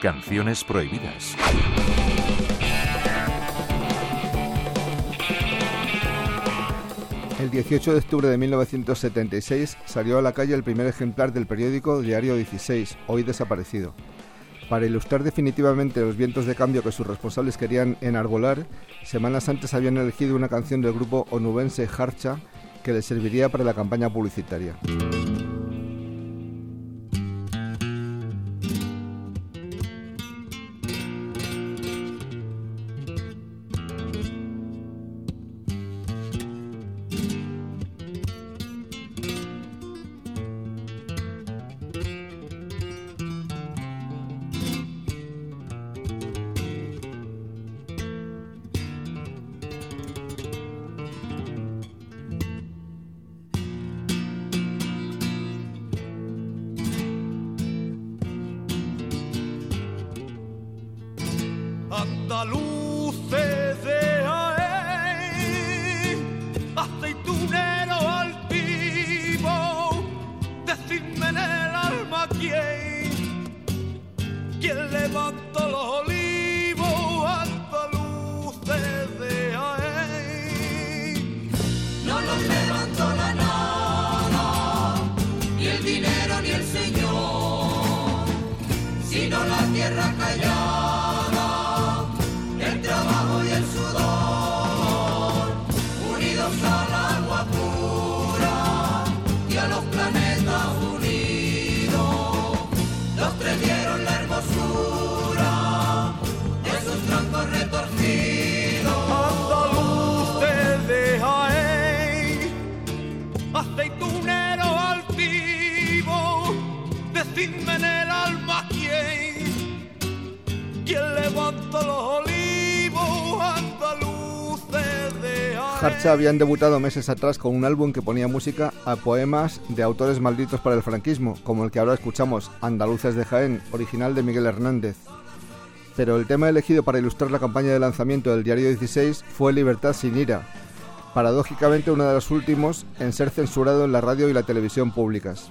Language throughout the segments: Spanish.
Canciones prohibidas. El 18 de octubre de 1976 salió a la calle el primer ejemplar del periódico Diario 16, hoy desaparecido. Para ilustrar definitivamente los vientos de cambio que sus responsables querían enarbolar, semanas antes habían elegido una canción del grupo onubense Harcha que les serviría para la campaña publicitaria. Andaluces de Jaén, aceitunero altivo, decidme en el alma quién, quién levantó los olivos, andaluces de Jaén. No los levantó Jaén. Harcha habían debutado meses atrás con un álbum que ponía música a poemas de autores malditos para el franquismo, como el que ahora escuchamos, Andaluces de Jaén, original de Miguel Hernández. Pero el tema elegido para ilustrar la campaña de lanzamiento del diario 16 fue Libertad sin ira, paradójicamente uno de los últimos en ser censurado en la radio y la televisión públicas.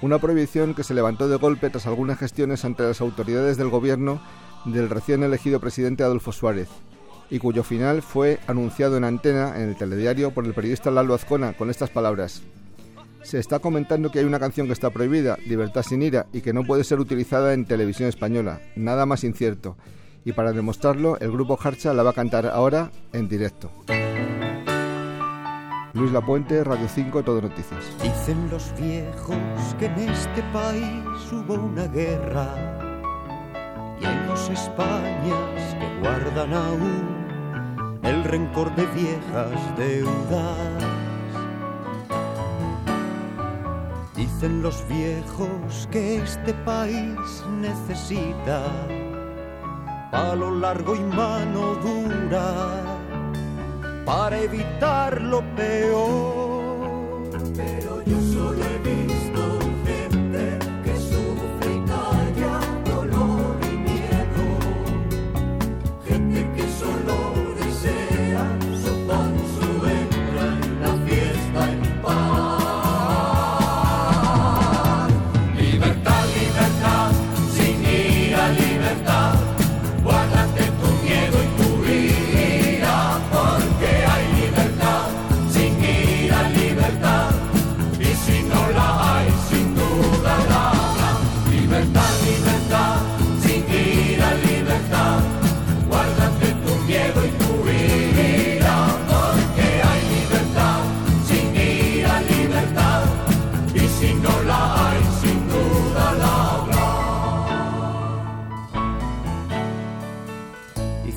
Una prohibición que se levantó de golpe tras algunas gestiones ante las autoridades del gobierno del recién elegido presidente Adolfo Suárez, y cuyo final fue anunciado en antena en el telediario por el periodista Lalo Azcona con estas palabras. Se está comentando que hay una canción que está prohibida, Libertad sin ira, y que no puede ser utilizada en televisión española. Nada más incierto. Y para demostrarlo, el grupo Harcha la va a cantar ahora en directo. Luis Lapuente, Radio 5, Todo Noticias. Dicen los viejos que en este país hubo una guerra y hay dos Españas que guardan aún el rencor de viejas deudas. Dicen los viejos que este país necesita palo largo y mano dura para evitar lo peor.